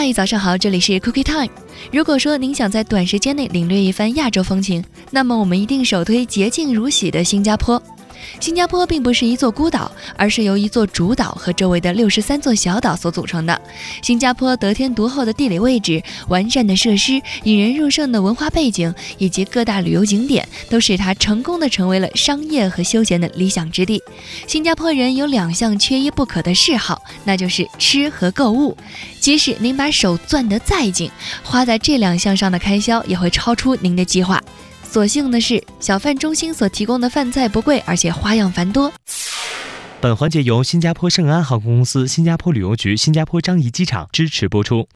嗨，早上好，这里是 Cookie Time。如果说您想在短时间内领略一番亚洲风情，那么我们一定首推洁净如洗的新加坡。新加坡并不是一座孤岛，而是由一座主岛和周围的六十三座小岛所组成的。新加坡得天独厚的地理位置、完善的设施、引人入胜的文化背景以及各大旅游景点，都使它成功的成为了商业和休闲的理想之地。新加坡人有两项缺一不可的嗜好，那就是吃和购物。即使您把手攥得再紧，花在这两项上的开销也会超出您的计划。所幸的是，小贩中心所提供的饭菜不贵，而且花样繁多。本环节由新加坡圣安航空公司、新加坡旅游局、新加坡樟宜机场支持播出。